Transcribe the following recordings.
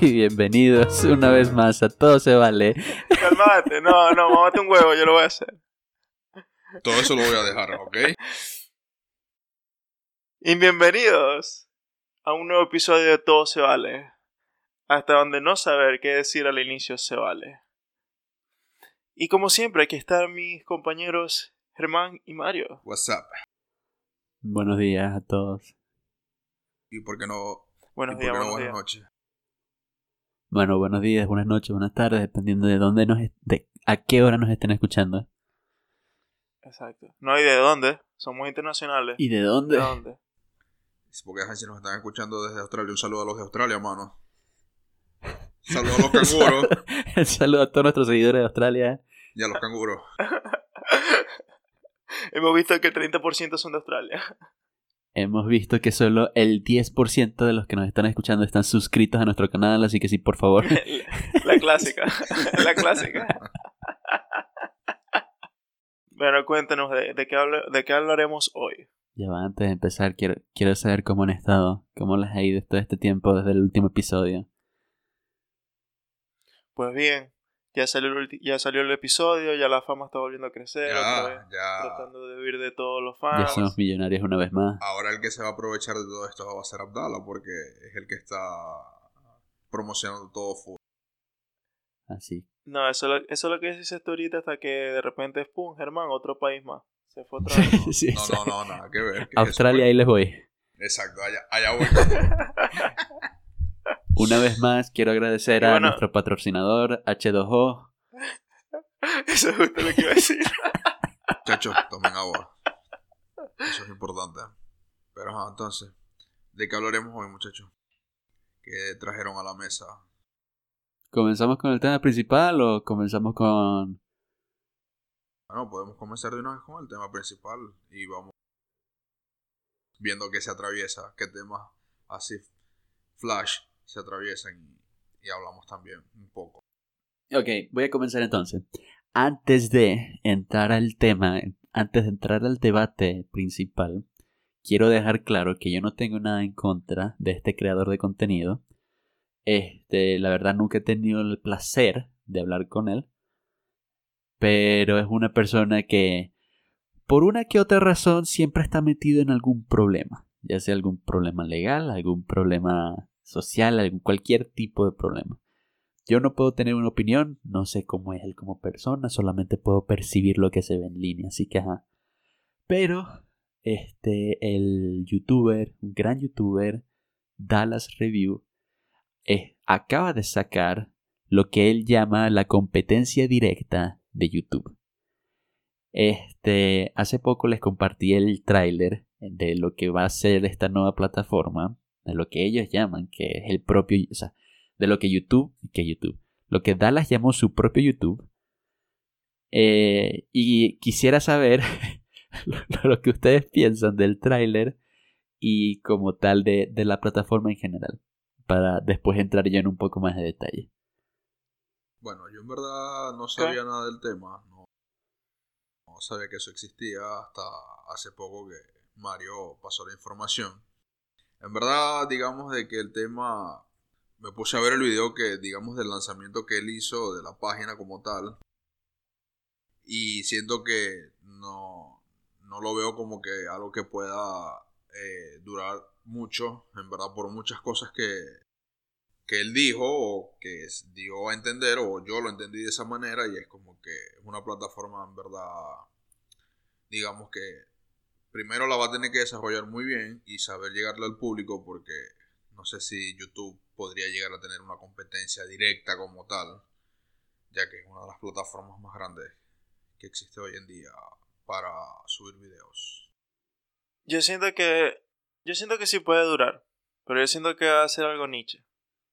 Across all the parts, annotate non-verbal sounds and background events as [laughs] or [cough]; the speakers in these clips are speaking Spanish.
y [laughs] bienvenidos una vez más a Todo Se Vale. Calmate, no, no, mamate un huevo, yo lo voy a hacer. Todo eso lo voy a dejar, ¿ok? Y bienvenidos a un nuevo episodio de Todo Se Vale. Hasta donde no saber qué decir al inicio se vale. Y como siempre, aquí están mis compañeros Germán y Mario. What's up? Buenos días a todos. ¿Y por qué no? Buenos ¿y por días, no buenas días. noches? Bueno, buenos días, buenas noches, buenas tardes, dependiendo de dónde nos de a qué hora nos estén escuchando. Exacto. No hay de dónde, somos internacionales. ¿Y de ¿De dónde? dónde? Sí, Porque si nos están escuchando desde Australia, un saludo a los de Australia, mano. Saludo a los [laughs] canguros Un saludo a todos nuestros seguidores de Australia. y a los canguros. [laughs] Hemos visto que el 30% son de Australia. Hemos visto que solo el 10% de los que nos están escuchando están suscritos a nuestro canal, así que sí, por favor. [laughs] La clásica. [laughs] La clásica. Bueno, cuéntenos de, de qué, de qué hablaremos hoy. Ya va, antes de empezar, quiero, quiero saber cómo han estado, cómo les ha ido todo este tiempo desde el último episodio. Pues bien, ya salió, el, ya salió el episodio, ya la fama está volviendo a crecer. otra vez, Ya, ya. tratando de huir de todos los Ya fans. somos millonarios una vez más. Ahora el que se va a aprovechar de todo esto va a ser Abdala, porque es el que está promocionando todo full. Así. No, eso, es lo- eso es lo que dices tú ahorita hasta que de repente, pum, Germán, otro país más. Se fue otra [laughs] vez. Sí, No, sí. no, no, nada que ver. ¿qué es Australia, ahí les voy. Exacto, allá, allá voy. [laughs] Una vez más, quiero agradecer a nuestro patrocinador H2O. [laughs] eso es justo lo que iba a decir. [laughs] Muchachos, tomen agua. Eso es importante. Pero entonces, ¿de qué hablaremos hoy, muchachos? ¿Qué trajeron a la mesa? ¿Comenzamos con el tema principal o comenzamos con... Bueno, podemos comenzar de una vez con el tema principal y vamos viendo qué se atraviesa, qué temas así flash se atraviesan y, hablamos también un poco. Ok, voy a comenzar entonces. Antes de entrar al tema, antes de entrar al debate principal, quiero dejar claro que yo no tengo nada en contra de este creador de contenido. Este, la verdad nunca he tenido el placer de hablar con él. Pero es una persona que, por una que otra razón, siempre está metido en algún problema. Ya sea algún problema legal, algún problema social, cualquier tipo de problema. Yo no puedo tener una opinión, no sé cómo es él como persona, solamente puedo percibir lo que se ve en línea, así que ajá. Pero, este, el youtuber, un gran youtuber, Dallas Review, eh, acaba de sacar lo que él llama la competencia directa de YouTube. Este, hace poco les compartí el tráiler de lo que va a ser esta nueva plataforma, de lo que ellos llaman, que es el propio, o sea, de lo que YouTube, que YouTube, lo que Dallas llamó su propio YouTube. Eh, y quisiera saber [laughs] lo, lo que ustedes piensan del tráiler y como tal de, de la plataforma en general, para después entrar yo en un poco más de detalle. Bueno, yo en verdad no sabía nada del tema, no, no sabía que eso existía hasta hace poco que Mario pasó la información. En verdad, digamos de que el tema, me puse a ver el video que, digamos, del lanzamiento que él hizo de la página como tal, y siento que no, no lo veo como que algo que pueda eh, durar mucho, en verdad, por muchas cosas que, que él dijo o que dio a entender o yo lo entendí de esa manera y es como que es una plataforma en verdad digamos que primero la va a tener que desarrollar muy bien y saber llegarle al público porque no sé si YouTube podría llegar a tener una competencia directa como tal ya que es una de las plataformas más grandes que existe hoy en día para subir videos Yo siento que. Yo siento que sí puede durar. Pero yo siento que va a ser algo niche.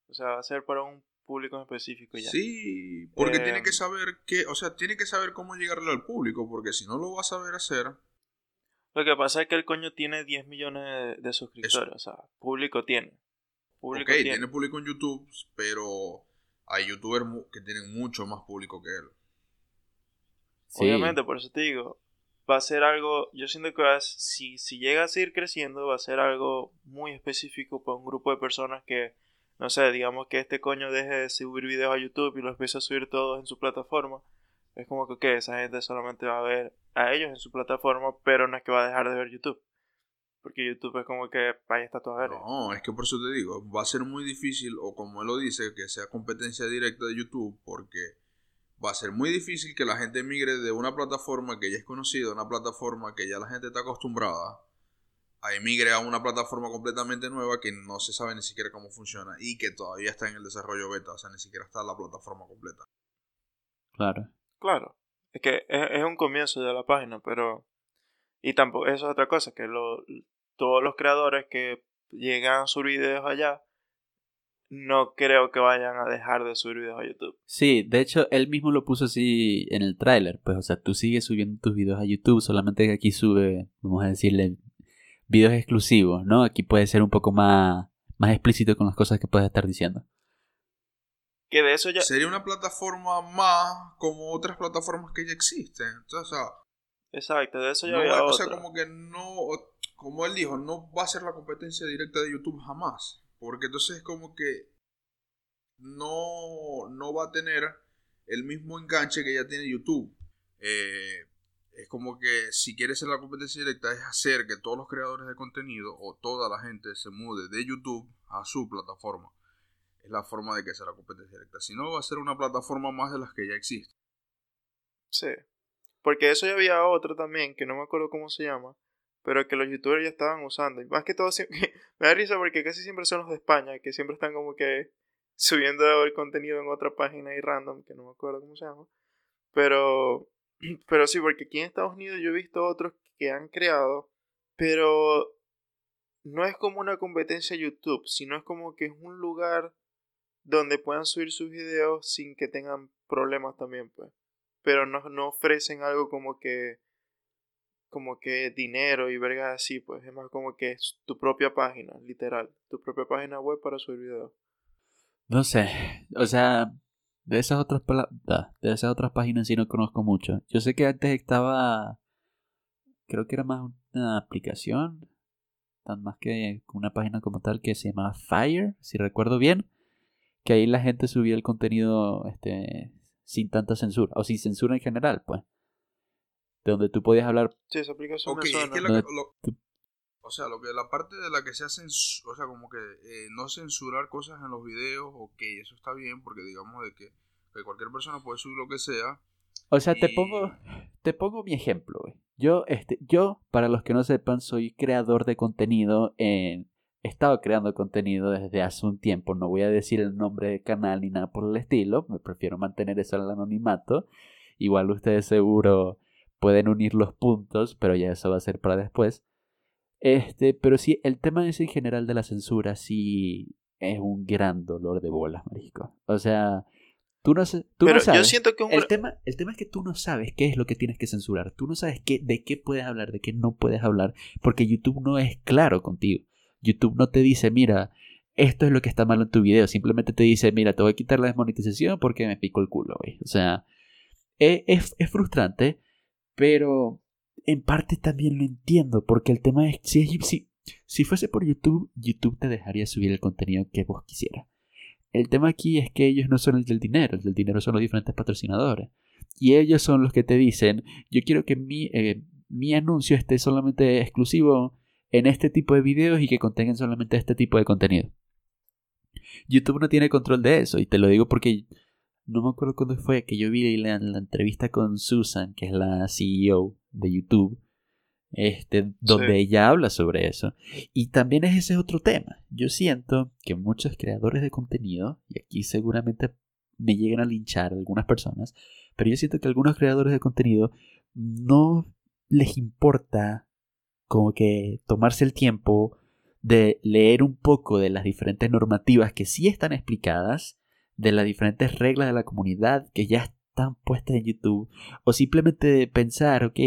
O sea, va a ser para un público en específico ya. Sí, porque Eh, tiene que saber que, o sea, tiene que saber cómo llegarle al público, porque si no lo va a saber hacer, Lo que pasa es que el coño tiene 10 millones de, de suscriptores. O sea, público tiene. Público ok, tiene. tiene público en YouTube, pero hay youtubers que tienen mucho más público que él. Sí. Obviamente, por eso te digo. Va a ser algo. Yo siento que va si, si llega a seguir creciendo, va a ser algo muy específico para un grupo de personas que no sé, digamos que este coño deje de subir videos a YouTube y los empiece a subir todos en su plataforma, es como que okay, esa gente solamente va a ver a ellos en su plataforma, pero no es que va a dejar de ver YouTube. Porque YouTube es como que ahí está todo a ver. No, es que por eso te digo, va a ser muy difícil, o como él lo dice, que sea competencia directa de YouTube, porque va a ser muy difícil que la gente migre de una plataforma que ya es conocida, una plataforma que ya la gente está acostumbrada, a emigre a una plataforma completamente nueva que no se sabe ni siquiera cómo funciona y que todavía está en el desarrollo beta, o sea, ni siquiera está la plataforma completa. Claro. Claro. Es que es, un comienzo de la página, pero... Y tampoco, eso es otra cosa, que lo, todos los creadores que llegan a subir videos allá, no creo que vayan a dejar de subir videos a YouTube. Sí, de hecho, él mismo lo puso así en el tráiler, pues, o sea, tú sigues subiendo tus videos a YouTube, solamente que aquí sube, vamos a decirle, videos exclusivos, ¿no? Aquí puede ser un poco más, más explícito con las cosas que puedes estar diciendo. Que de eso ya... Sería una plataforma más como otras plataformas que ya existen. o sea, Exacto, de eso ya había O sea, como que no, como él dijo, no va a ser la competencia directa de YouTube jamás. Porque entonces es como que no, no va a tener el mismo enganche que ya tiene YouTube. Eh, es como que si quieres ser la competencia directa es hacer que todos los creadores de contenido o toda la gente se mude de YouTube a su plataforma. Es la forma de que sea la competencia directa. Si no, va a ser una plataforma más de las que ya existen. Sí. Porque eso ya había otro también, que no me acuerdo cómo se llama, pero que los youtubers ya estaban usando. Y más que todo, [laughs] me da risa porque casi siempre son los de España, que siempre están como que subiendo el contenido en otra página y random, que no me acuerdo cómo se llama. Pero [clears throat] pero sí, porque aquí en Estados Unidos yo he visto otros que han creado, pero no es como una competencia YouTube, sino es como que es un lugar donde puedan subir sus videos sin que tengan problemas también, pues. Pero no, no ofrecen algo como que como que dinero y vergas así, pues es más como que tu propia página, literal, tu propia página web para subir videos. No sé, o sea, de esas otras de esas otras páginas sí no conozco mucho. Yo sé que antes estaba creo que era más una aplicación, tan más que una página como tal que se llamaba Fire, si recuerdo bien, que ahí la gente subía el contenido este sin tanta censura o sin censura en general, pues. De donde tú podías hablar. Sí, esa aplicación o sea, lo que la parte de la que se hacen, o sea, como que eh, no censurar cosas en los videos, ok, eso está bien, porque digamos de que, cualquier persona puede subir lo que sea. O sea, te pongo, te pongo mi ejemplo, Yo, este, yo, para los que no sepan, soy creador de contenido en, he estado creando contenido desde hace un tiempo. No voy a decir el nombre del canal ni nada por el estilo. Me prefiero mantener eso al anonimato. Igual ustedes seguro pueden unir los puntos, pero ya eso va a ser para después. Este, pero sí, el tema ese en general de la censura sí es un gran dolor de bolas, marico. O sea, tú no, tú no sabes. Yo siento que el, tema, el tema es que tú no sabes qué es lo que tienes que censurar. Tú no sabes qué, de qué puedes hablar, de qué no puedes hablar, porque YouTube no es claro contigo. YouTube no te dice, mira, esto es lo que está mal en tu video. Simplemente te dice, mira, te voy a quitar la desmonetización porque me pico el culo, güey. O sea, e, es, frustrante, pero en parte también lo entiendo, porque el tema es, si, si, si fuese por YouTube, YouTube te dejaría subir el contenido que vos quisieras. El tema aquí es que ellos no son el del dinero, el del dinero son los diferentes patrocinadores. Y ellos son los que te dicen, yo quiero que mi, eh, mi anuncio esté solamente exclusivo en este tipo de videos y que contengan solamente este tipo de contenido. YouTube no tiene control de eso, y te lo digo porque no me acuerdo cuándo fue que yo vi la, la entrevista con Susan, que es la CEO de YouTube, este, donde ella habla sobre eso. Y también es ese otro tema. Yo siento que muchos creadores de contenido, y aquí seguramente me llegan a linchar algunas personas, pero yo siento que algunos creadores de contenido no les importa como que tomarse el tiempo de leer un poco de las diferentes normativas que sí están explicadas, de las diferentes reglas de la comunidad que ya están puestas en YouTube o simplemente pensar, ok,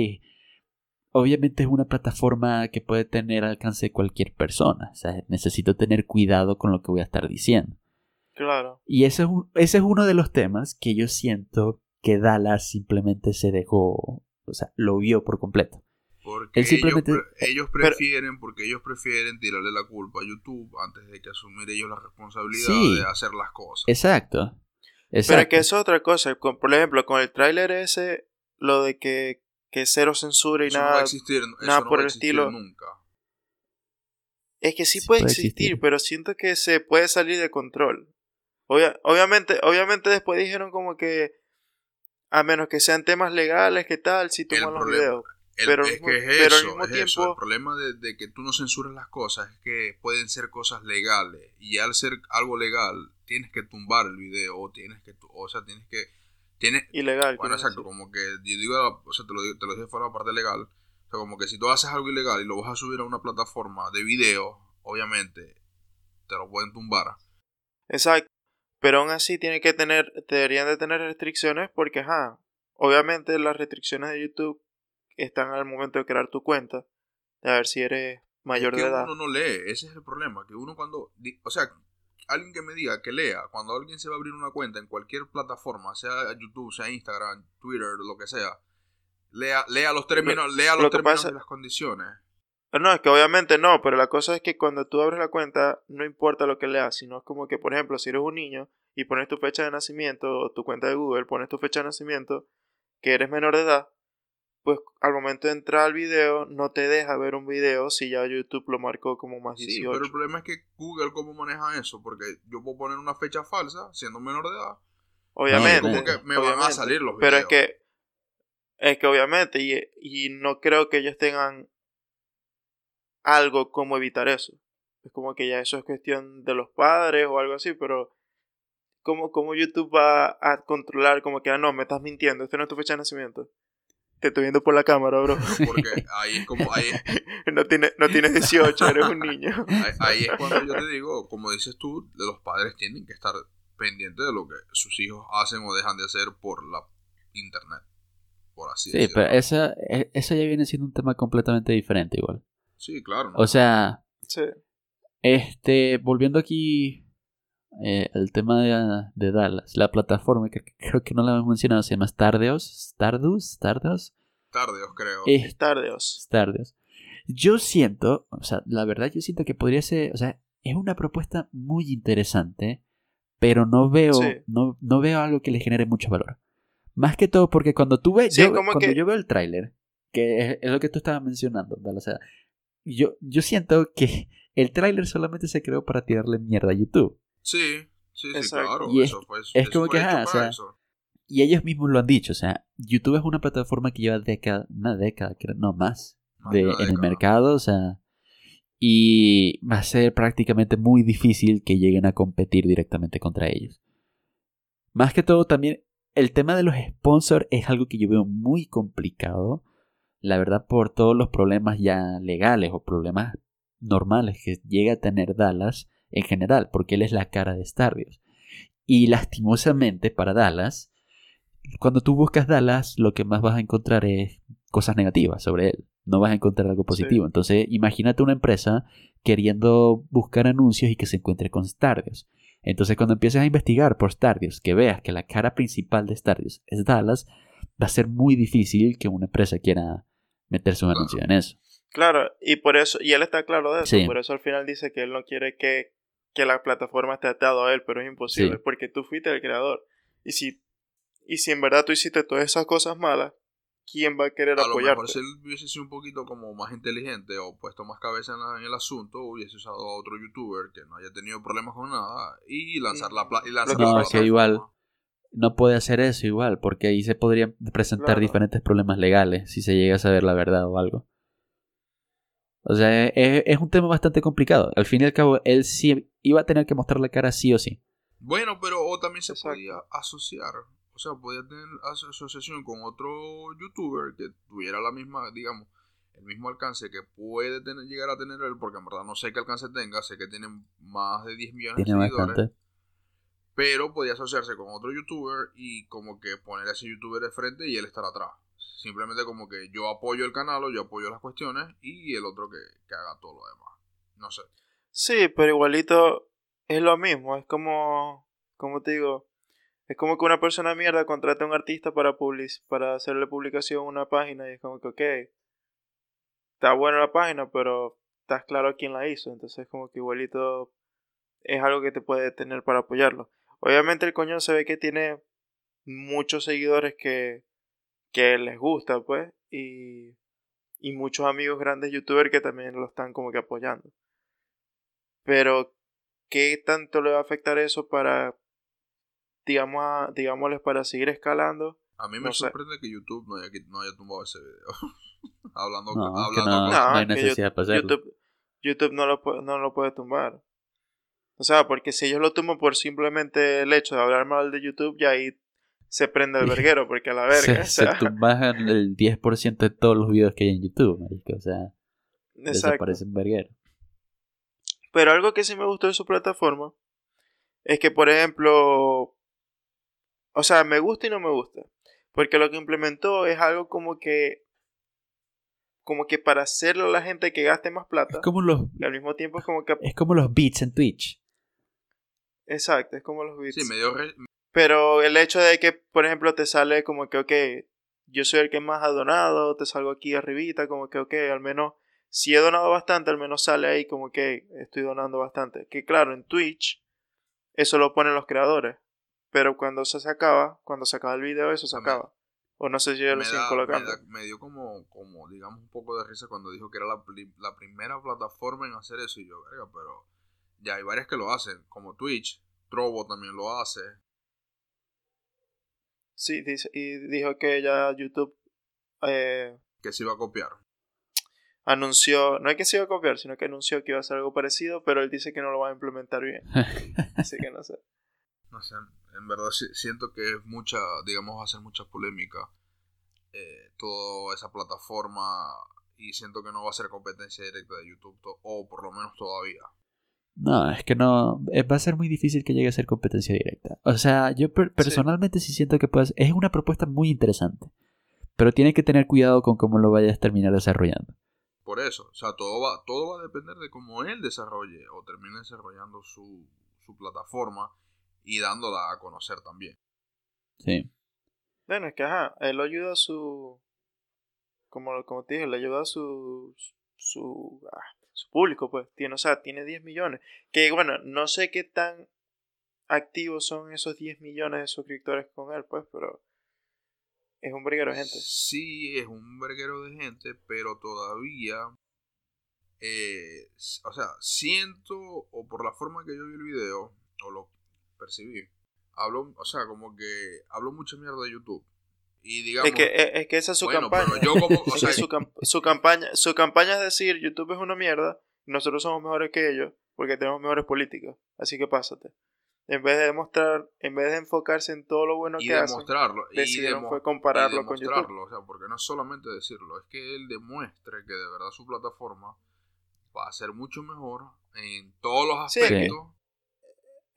obviamente es una plataforma que puede tener alcance de cualquier persona, o sea, necesito tener cuidado con lo que voy a estar diciendo. Claro. Y ese es, ese es uno de los temas que yo siento que Dallas simplemente se dejó, o sea, lo vio por completo. Porque ellos, prefieren, porque ellos prefieren tirarle la culpa a YouTube antes de que asumir ellos la responsabilidad de hacer las cosas. Exacto. Pero que es otra cosa. por ejemplo, con el tráiler ese, lo de que, que cero censura y nada, nada por el estilo. Nunca. Es que sí, puede, existir, pero siento que se puede salir de control. obviamente, obviamente después dijeron como que a menos que sean temas legales, ¿qué tal? Si toman los videos. Pero, es que es eso, al mismo tiempo, El problema de, que tú no censuras las cosas es que pueden ser cosas legales. Y al ser algo legal, tienes que tumbar el video. O tienes que, o sea, tienes que. Tienes, ilegal. Bueno, exacto, como que yo digo, o sea, te lo, te lo dije fuera la parte legal. O sea, como que si tú haces algo ilegal y lo vas a subir a una plataforma de video, obviamente te lo pueden tumbar. Exacto. Pero aún así tiene que tener, deberían de tener restricciones porque, ajá, obviamente las restricciones de YouTube están al momento de crear tu cuenta, de ver si eres mayor de edad. Uno no lee, ese es el problema, que uno cuando, o sea, alguien que me diga que lea, cuando alguien se va a abrir una cuenta en cualquier plataforma, sea YouTube, sea Instagram, Twitter, lo que sea, lea, lea los términos, lea los términos y las condiciones. No, es que obviamente no, pero la cosa es que cuando tú abres la cuenta, no importa lo que leas, sino es como que, por ejemplo, si eres un niño y pones tu fecha de nacimiento o tu cuenta de Google, pones tu fecha de nacimiento, que eres menor de edad, pues al momento de entrar al video no te deja ver un video si ya YouTube lo marcó como más 18. Sí, pero el problema es que Google cómo maneja eso, porque yo puedo poner una fecha falsa siendo menor de edad. Obviamente. como que me van a salir los videos. Pero es que es que obviamente y, y no creo que ellos tengan algo como evitar eso. Es como que ya eso es cuestión de los padres o algo así, pero ¿cómo, cómo YouTube va a controlar como que, ah, no, me estás mintiendo, esta no es tu fecha de nacimiento? Te estoy viendo por la cámara, bro. [laughs] Porque ahí es como... Ahí [laughs] no, tiene, no tienes 18, eres un niño. [laughs] Ahí, es cuando yo te digo, como dices tú, los padres tienen que estar pendientes de lo que sus hijos hacen o dejan de hacer por la internet. Por así sí, pero esa, e, eso ya viene siendo un tema completamente diferente igual. Sí, claro. O sea, este, volviendo aquí eh, al tema de, Dallas, la plataforma que creo que no la hemos mencionado se llama Stardeos, Stardust, Stardust. Stardeos, creo. Eh, Stardeos. Stardeos. Yo siento, o sea, la verdad yo siento que podría ser, o sea, es una propuesta muy interesante, pero no veo, no, no veo algo que le genere mucho valor. Más que todo porque cuando tú ves, cuando yo veo el tráiler, que es, lo que tú estabas mencionando, Dallas, o sea, yo, yo siento que el tráiler solamente se creó para tirarle mierda a YouTube. Sí, sí, sí, claro. Y es, es como que, o sea, y ellos mismos lo han dicho, o sea, YouTube es una plataforma que lleva década, una década, no más, de, en el mercado, o sea, y va a ser prácticamente muy difícil que lleguen a competir directamente contra ellos. Más que todo, también el tema de los sponsors es algo que yo veo muy complicado la verdad por todos los problemas ya legales o problemas normales que llega a tener Dallas en general, porque él es la cara de Stardios. Y lastimosamente para Dallas, cuando tú buscas Dallas, lo que más vas a encontrar es cosas negativas sobre él. No vas a encontrar algo positivo. Entonces, imagínate una empresa queriendo buscar anuncios y que se encuentre con Stardios. Entonces, cuando empieces a investigar por Stardios, que veas que la cara principal de Stardios es Dallas, va a ser muy difícil que una empresa quiera meterse un anuncio en eso. Claro, y por eso, y él está claro de eso, por eso al final dice que él no quiere que, que la plataforma esté atado a él, pero es imposible, porque tú fuiste el creador. Y si, y si en verdad tú hiciste todas esas cosas malas, ¿quién va a querer a apoyarte? A lo mejor si él hubiese sido un poquito como más inteligente o puesto más cabeza en, el asunto, hubiese usado a otro youtuber que no haya tenido problemas con nada y lanzar la, y lanzar no, que igual no puede hacer eso igual, porque ahí se podrían presentar diferentes problemas legales si se llega a saber la verdad o algo. O sea, es, un tema bastante complicado. Al fin y al cabo, él sí iba a tener que mostrar la cara sí o sí. Bueno, pero o también se podía asociar. O sea, podía tener asociación con otro youtuber que tuviera la misma, digamos, el mismo alcance que puede tener, llegar a tener él, porque en verdad no sé qué alcance tenga, sé que tiene más de 10 millones de seguidores pero podía asociarse con otro youtuber y como que poner a ese youtuber de frente y él estar atrás. Simplemente como que yo apoyo el canal o yo apoyo las cuestiones y el otro que, haga todo lo demás. No sé. Sí, pero igualito es lo mismo. Es como, como te digo, es como que una persona mierda contrata a un artista para, public para hacerle publicación a una página y es como que, ok, está buena la página, pero estás claro quién la hizo. Entonces, como que igualito es algo que te puede tener para apoyarlo. Obviamente, el coño se ve que tiene muchos seguidores que, que les gusta, pues, y, y muchos amigos grandes youtubers que también lo están como que apoyando. Pero, ¿qué tanto le va a afectar eso para, digamos, a, digámosles, para seguir escalando? A mí me sorprende que YouTube no haya, no haya tumbado ese video. [laughs] hablando No, hablando que no, con- no hay que necesidad para hacerlo. YouTube, YouTube no, lo, puede- no lo puede tumbar. O sea, porque si ellos lo tumban por simplemente el hecho de hablar mal de YouTube, ya ahí se prende el [laughs] verguero, porque a la verga. se, o sea, se el 10% de todos los videos que hay en YouTube, marico. O sea, exacto. desaparecen verguero. Pero algo que sí me gustó de su plataforma es que, por ejemplo, o sea, me gusta y no me gusta. Porque lo que implementó es algo como que, como que para hacerlo a la gente que gaste más Es plata, como los, y al mismo tiempo es como que, es como los beats en Twitch. exacto, es como los bits. Sí, medio re- Pero el hecho de que, por ejemplo, te sale como que, ok, yo soy el que más ha donado, te salgo aquí arribita, como que, ok, al menos, si he donado bastante, al menos sale ahí como que estoy donando bastante. Que claro, en Twitch, eso lo ponen los creadores. Pero cuando eso se acaba, cuando se acaba el video, eso se acaba. O no sé si ya lo siguen colocando. me da- me dio como, como, digamos, un poco de risa cuando dijo que era la, la primera plataforma en hacer eso. Y yo, verga, pero ya hay varias que lo hacen, como Twitch, Trovo también lo hace. Sí, dice, y dijo que ya YouTube eh, que se iba a copiar. anunció, no es que se iba a copiar, sino que anunció que iba a hacer algo parecido, pero él dice que no lo va a implementar bien. [laughs] Así que no sé. No sé, en verdad si- siento que es mucha, digamos, va a ser mucha polémica eh, toda esa plataforma y siento que no va a ser competencia directa de YouTube, o por lo menos todavía. No, es que no. eh, Va a ser muy difícil que llegue a ser competencia directa. O sea, yo per- personalmente sí. siento que puedes. Es una propuesta muy interesante. Pero tiene que tener cuidado con cómo lo vayas a terminar desarrollando. Por eso, o sea, todo va, todo va a depender de cómo él desarrolle o termine desarrollando su, su plataforma y dándola a conocer también. Sí. Bueno, es que ajá, él lo ayuda a su. Como, como te dije, le ayuda a su. Su. ah, su público, pues. Tiene, o sea, tiene 10 millones. Que bueno, no sé qué tan activos son esos 10 millones de suscriptores con él, pues, pero. Es un briguero de gente. Sí, es un verguero de gente, pero todavía, eh, o sea, siento, o por la forma que yo vi el video, o lo percibí, hablo, o sea, como que hablo mucha mierda de YouTube. Y digamos, Es que, es, es que esa es su bueno, campaña. pero yo como, o [laughs] Es sea, que su, cam- su campaña, su campaña es decir, YouTube es una mierda, y nosotros somos mejores que ellos, porque tenemos mejores políticas. Así que pásate. En vez de demostrar, en vez de enfocarse en todo lo bueno y que hacen, demostrarlo, y, decidieron fue y compararlo con YouTube. o sea, porque no es solamente decirlo, es que él demuestre que de verdad su plataforma va a ser mucho mejor en todos los Sí, es que- aspectos.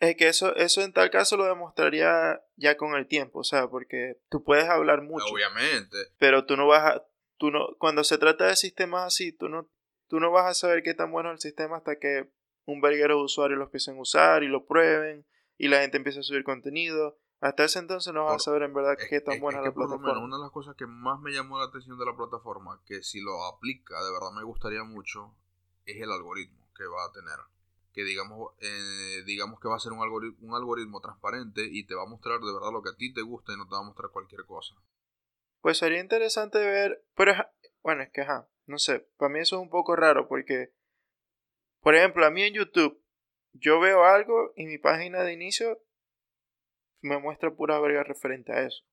Es que eso, eso en tal caso lo demostraría ya con el tiempo, o sea, porque tú puedes hablar mucho, Obviamente, pero tú no vas a, tú no, cuando se trata de sistemas así, tú no, tú no vas a saber qué tan bueno es el sistema hasta que un verguero de usuarios lo empiecen a usar y lo prueben y la gente empiece a subir contenido. Hasta ese entonces no vas Por- a saber en verdad Es- qué tan es- buena es que la por lo menos plataforma. una de las cosas que más me llamó la atención de la plataforma, que si lo aplica, de verdad me gustaría mucho, es el algoritmo que va a tener. Que digamos, eh, digamos que va a ser un algoritmo, un algoritmo transparente y te va a mostrar de verdad lo que a ti te gusta y no te va a mostrar cualquier cosa. Pues sería interesante ver, pero bueno, es que ajá, no sé, para mí eso es un poco raro porque, por ejemplo, a mí en YouTube, yo veo algo y mi página de inicio me muestra pura verga referente a eso.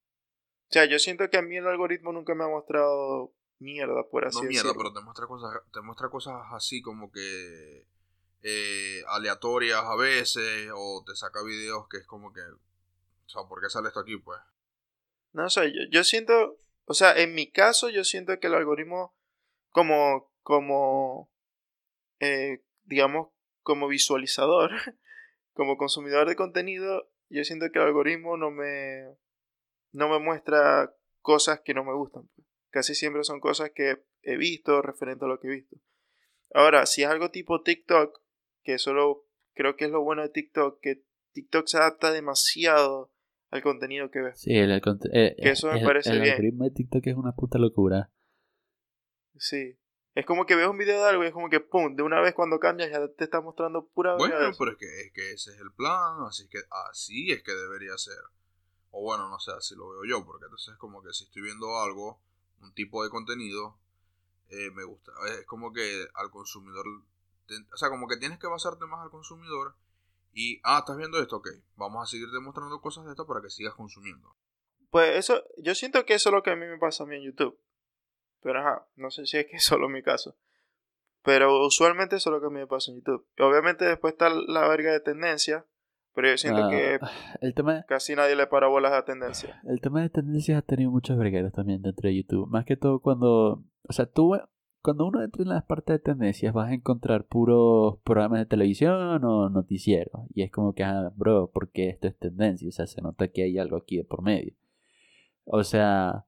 O sea, yo siento que a mí el algoritmo nunca me ha mostrado mierda, por así no mierda, decirlo. pero te muestra cosas, te muestra cosas así como que eh, aleatorias a veces, o te saca videos que es como que, o sea, ¿por qué sale esto aquí pues? No sé, yo, yo siento, o sea, en mi caso yo siento que el algoritmo como, como, eh, digamos, como visualizador, [laughs] como consumidor de contenido, yo siento que el algoritmo no me, no me muestra cosas que no me gustan. Casi siempre son cosas que he visto referente a lo que he visto. Ahora, si es algo tipo TikTok, que solo creo que es lo bueno de TikTok, que TikTok se adapta demasiado al contenido que ves. Sí, el, el eh, Que eso me el- parece el bien. algoritmo de TikTok es una puta locura. Sí. Es como que ves un video de algo y es como que, pum, de una vez cuando cambias ya te está mostrando pura Bueno, pero es que, es que ese es el plan, así que así es que debería ser. O bueno, no sé, así lo veo yo, porque entonces es como que si estoy viendo algo, un tipo de contenido, eh, me gusta. Es como que al consumidor, o sea, como que tienes que basarte más al consumidor y, ah, estás viendo esto, ok, vamos a seguir demostrando cosas de esto para que sigas consumiendo. Pues eso, yo siento que eso es lo que a mí me pasa a mí en YouTube. Pero ajá, no sé si es que es solo mi caso. Pero usualmente eso es lo que a mí me pasa en YouTube. obviamente después está la verga de tendencia. Pero yo siento que ah, [sighs] el tema, casi nadie le para bolas a tendencia. [sighs] El tema de tendencias ha tenido muchos vergueros también dentro de YouTube. Más que todo cuando. O sea, tú. Cuando uno entra en las partes de tendencias vas a encontrar puros programas de televisión o noticieros. Y es como que, ah, bro, porque esto es tendencia. O sea, se nota que hay algo aquí de por medio. O sea,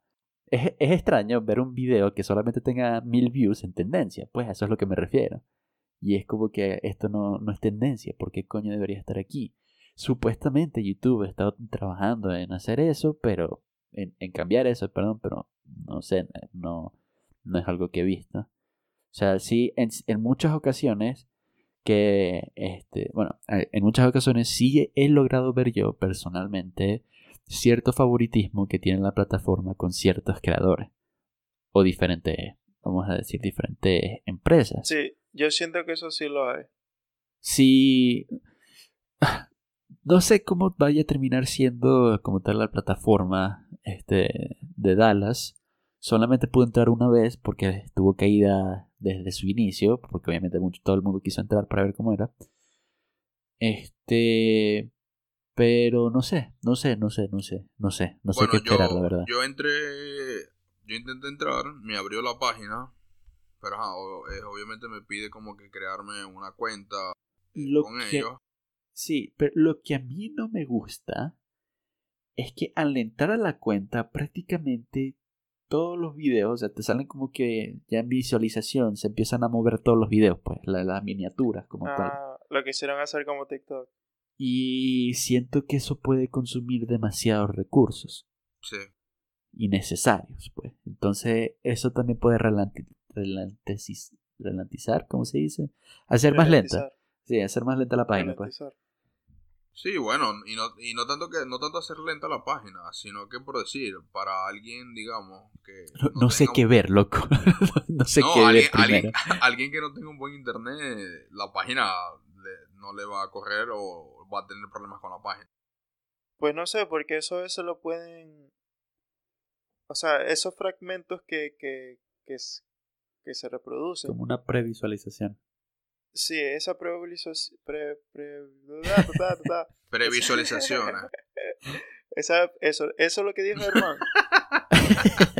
es, es, extraño ver un video que solamente tenga mil views en tendencia. Pues a eso es lo que me refiero. Y es como que esto no, no es tendencia. ¿Por qué coño debería estar aquí? Supuestamente YouTube está trabajando en hacer eso, pero en, en, cambiar eso, perdón, pero no sé, no, no es algo que he visto. O sea, sí, en, en muchas ocasiones que, este, bueno, en muchas ocasiones sí he logrado ver yo personalmente cierto favoritismo que tiene la plataforma con ciertos creadores o diferentes, vamos a decir, diferentes empresas. Sí, yo siento que eso sí lo hay. Sí, [sighs] no sé cómo vaya a terminar siendo como tal la plataforma este, de Dallas. Solamente pude entrar una vez porque estuvo caída desde su inicio, porque obviamente mucho, todo el mundo quiso entrar para ver cómo era. Este, pero no sé, no sé, no sé, no sé, no sé, no sé qué esperar, la verdad. Yo entré, yo intenté entrar, me abrió la página, pero eh, obviamente me pide como que crearme una cuenta con ellos. Sí, pero lo que a mí no me gusta es que al entrar a la cuenta prácticamente todos los videos, o sea, te salen como que ya en visualización se empiezan a mover todos los videos, pues, las miniaturas como tal. Ah, lo quisieron hacer como TikTok. Y siento que eso puede consumir demasiados recursos. Sí. Innecesarios, pues. Entonces, eso también puede ralentizar, ¿cómo se dice? Hacer más lenta. Sí, hacer más lenta la página, pues. Sí, bueno, y no, y no tanto que no tanto hacer lenta la página, sino que por decir, para alguien, digamos, que no, sé qué ver, loco. [laughs] [laughs] no sé qué ver primero. [laughs] Alguien, que no tenga un buen internet, la página no le va a correr o va a tener problemas con la página. Pues no sé, porque eso, eso lo pueden... O sea, esos fragmentos que, que, que, que se reproducen. Como una previsualización. Sí, esa previsualización. Pre, previsualización. esa, eso, eso es lo que dijo Germán. [laughs]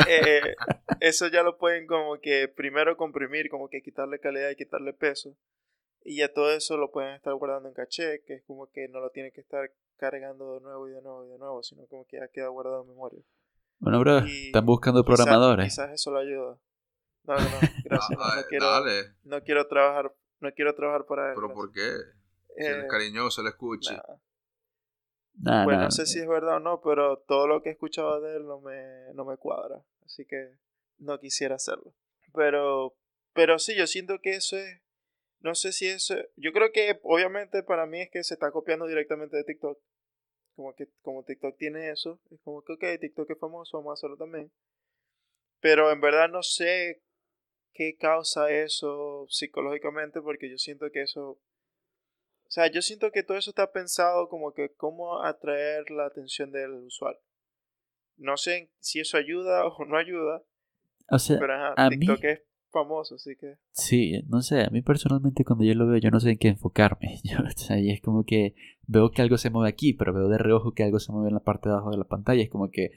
Eh, eso ya lo pueden como que primero comprimir, como que quitarle calidad y quitarle peso. Y ya todo eso lo pueden estar guardando en caché, que es como que no lo tienen que estar cargando de nuevo y de nuevo y de nuevo, sino como que ya queda guardado en memoria. Bueno, bro, están buscando programadores. Quizás eso lo ayuda. No, no, no, [laughs] gracias. no, quiero, no quiero trabajar, no quiero trabajar para él. ¿Pero por qué? Si es eh, cariñoso, le escuche. bueno, no sé si es verdad o no, pero todo lo que he escuchado de él no me, no me cuadra. Así que no quisiera hacerlo. Pero, pero sí, yo siento que eso es no sé si es... Yo creo que obviamente para mí es que se está copiando directamente de TikTok. Como que como TikTok tiene eso, es como que, ok, TikTok es famoso, vamos a hacerlo también. Pero en verdad no sé qué causa eso psicológicamente, porque yo siento que eso... O sea, yo siento que todo eso está pensado como que cómo atraer la atención del usuario. No sé si eso ayuda [laughs] o no ayuda. O sea, pero a TikTok es famoso, así que... Sí, no sé, a mí personalmente cuando yo lo veo yo no sé en qué enfocarme. [laughs] y es como que veo que algo se mueve aquí, pero veo de reojo que algo se mueve en la parte de abajo de la pantalla. Es como que,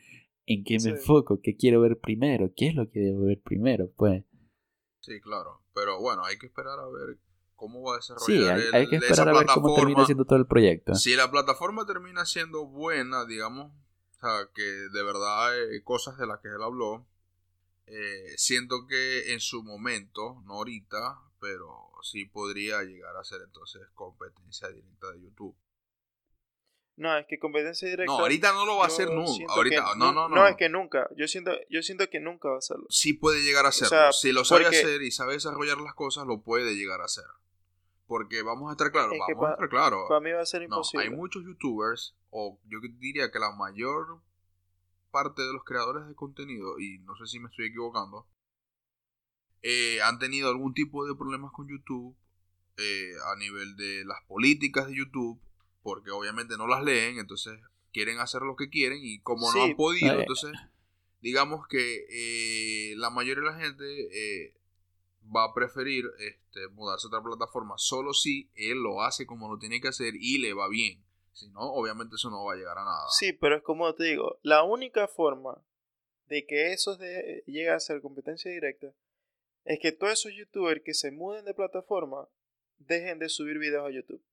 ¿en qué me enfoco? ¿Qué quiero ver primero? ¿Qué es lo que debo ver primero? Pues... Sí, claro, pero bueno, hay que esperar a ver cómo va a desarrollar. Sí, hay, que esperar a ver cómo termina siendo todo el proyecto. Si la plataforma termina siendo buena, digamos, o sea, que de verdad hay cosas de las que él habló, eh, siento que en su momento, no ahorita, pero sí podría llegar a ser entonces competencia directa de YouTube. No, es que competencia directa. No, ahorita no lo va a hacer nunca. Ahorita, no, no, no. No, es que nunca. Yo siento, yo siento que nunca va a hacerlo. Sí puede llegar a hacerlo. si lo sabe hacer y sabe desarrollar las cosas, lo puede llegar a hacer. Porque vamos a estar claros, vamos a estar claros. Para mí va a ser imposible. hay muchos youtubers, o yo diría que la mayor parte de los creadores de contenido, y no sé si me estoy equivocando, eh, han tenido algún tipo de problemas con YouTube eh, a nivel de las políticas de YouTube, porque obviamente no las leen, entonces quieren hacer lo que quieren y como no han podido, entonces digamos que eh, la mayoría de la gente va a preferir este, mudarse a otra plataforma solo si él lo hace como lo tiene que hacer y le va bien. Si no, obviamente eso no va a llegar a nada. Sí, pero es como te digo, la única forma de que eso llegue a ser competencia directa es que todos esos youtubers que se muden de plataforma dejen de subir videos a YouTube.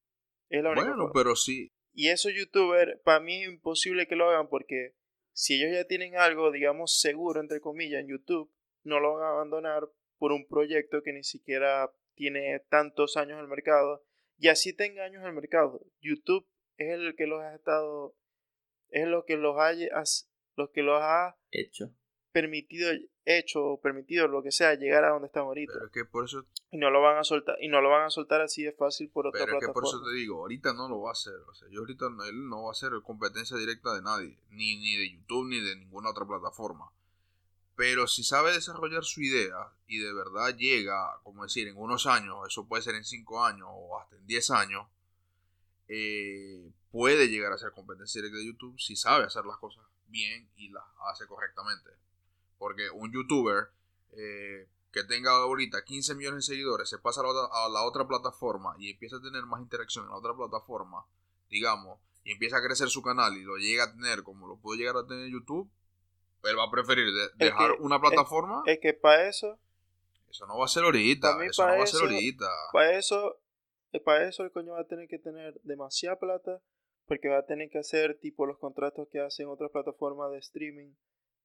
Es la única bueno, pero sí. Y esos youtubers, para mí es imposible que lo hagan porque si ellos ya tienen algo, digamos, seguro, entre comillas, en YouTube, no lo van a abandonar por un proyecto que ni siquiera tiene tantos años en el mercado. Y así tenga años en el mercado. YouTube es el que los ha estado, es lo que los ha, los que los ha hecho, permitido, hecho permitido lo que sea llegar a donde están ahorita. Pero que por eso y no lo van a soltar y no lo van a soltar así de fácil por otra Pero es que por eso te digo, ahorita no lo va a hacer, o sea, yo ahorita él no va a hacer competencia directa de nadie, ni ni de YouTube ni de ninguna otra plataforma. Pero si sabe desarrollar su idea y de verdad llega, como decir, en unos años, eso puede ser en cinco años o hasta en 10 años, eh, puede llegar a ser competencia directa de YouTube si sabe hacer las cosas bien y las hace correctamente. Porque un youtuber eh, que tenga ahorita 15 millones de seguidores se pasa a la, otra, a la, otra, plataforma y empieza a tener más interacción en la otra plataforma, digamos, y empieza a crecer su canal y lo llega a tener como lo pudo llegar a tener YouTube, él va a preferir dejar una plataforma. Es, que para eso. Eso no va a ser ahorita. Eso no va a ser ahorita. Para eso eh, para eso el coño va a tener que tener demasiada plata porque va a tener que hacer tipo los contratos que hacen otras plataformas de streaming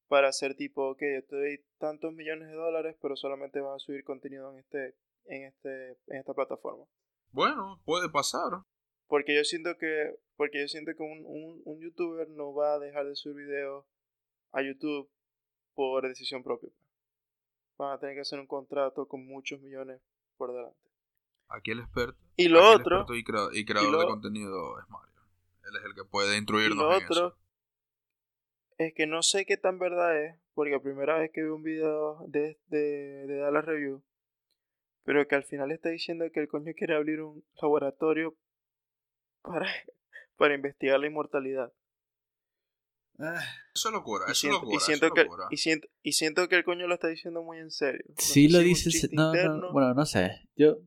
para hacer tipo, ok, yo te doy tantos millones de dólares, pero solamente vas a subir contenido en este, en este, en esta plataforma. Bueno, puede pasar. Porque yo siento que, porque yo siento que un, un, un youtuber no va a dejar de subir videos a YouTube por decisión propia. Van a tener que hacer un contrato con muchos millones por delante. Aquí el experto. Y lo otro. y, creador, de contenido es Mario. Él es el que puede instruirnos. Y lo otro es que no sé qué tan verdad es, porque la primera vez que vi un video de, de, de Dallas Review, pero que al final está diciendo que el coño quiere abrir un laboratorio para, [laughs] para investigar la inmortalidad. Ah. Eso es locura, y eso siento, locura, y siento que, Y siento, y siento que el coño lo está diciendo muy en serio. sí, lo dice. No, no, bueno, no sé. Yo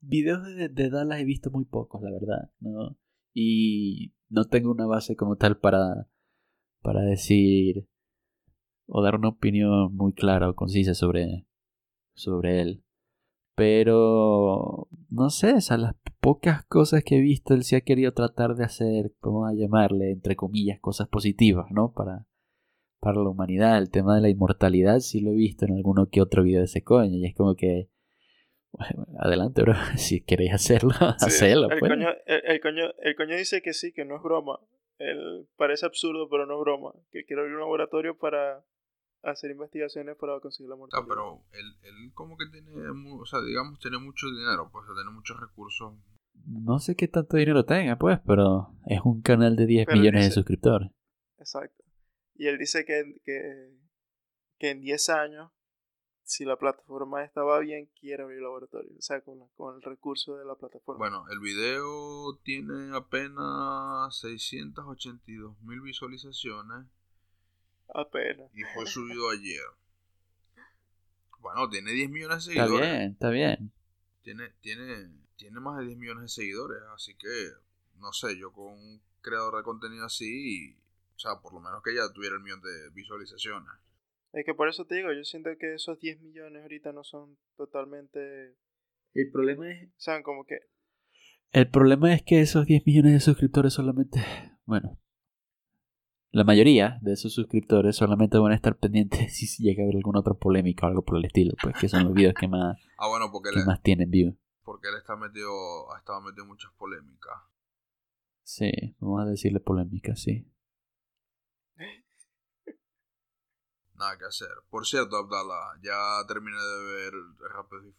videos de, Dallas he visto muy pocos, la verdad, ¿no? Y no tengo una base como tal para, para decir o dar una opinión muy clara o concisa sobre, sobre él. Pero, no sé, o sea, las pocas cosas que he visto, él sí ha querido tratar de hacer, vamos a llamarle, entre comillas, cosas positivas, ¿no? Para, para la humanidad. El tema de la inmortalidad sí lo he visto en alguno que otro video de ese coño. Y es como que adelante, bro. [laughs] Si queréis hacerlo, hacelo. El, pues. coño, el, coño, el coño dice que sí, que no es broma. Él parece absurdo, pero no es broma. Que quiere abrir un laboratorio para hacer investigaciones para conseguir la muerte. Ah, pero él, él como que tiene, o sea, digamos, tiene mucho dinero, pues, tiene muchos recursos. No sé qué tanto dinero tenga, pues, pero es un canal de 10 millones de suscriptores. Exacto. Y él dice que, que, que en 10 años si la plataforma estaba bien, quiere abrir laboratorio. O sea, con, con el recurso de la plataforma. Bueno, el video tiene apenas 682 mil visualizaciones. Apenas. Y fue subido ayer. Bueno, tiene 10 millones de seguidores. Está bien, está bien. Tiene, tiene, tiene más de 10 millones de seguidores. Así que, no sé, yo con un creador de contenido así, o sea, por lo menos que ya tuviera el millón de visualizaciones. Es que por eso te digo, yo siento que esos 10 millones ahorita no son totalmente... El problema es... O sea, como que... El problema es que esos 10 millones de suscriptores solamente... Bueno, la mayoría de esos suscriptores solamente van a estar pendientes [laughs] si llega a haber alguna otra polémica o algo por el estilo, pues que son los videos que más, ah, bueno, porque más tienen view. Porque él está metido, ha estado metido en muchas polémicas. Sí, vamos a decirle polémica, sí. [laughs] Nada que hacer. Por cierto, Abdallah, ya terminé de ver Rápido y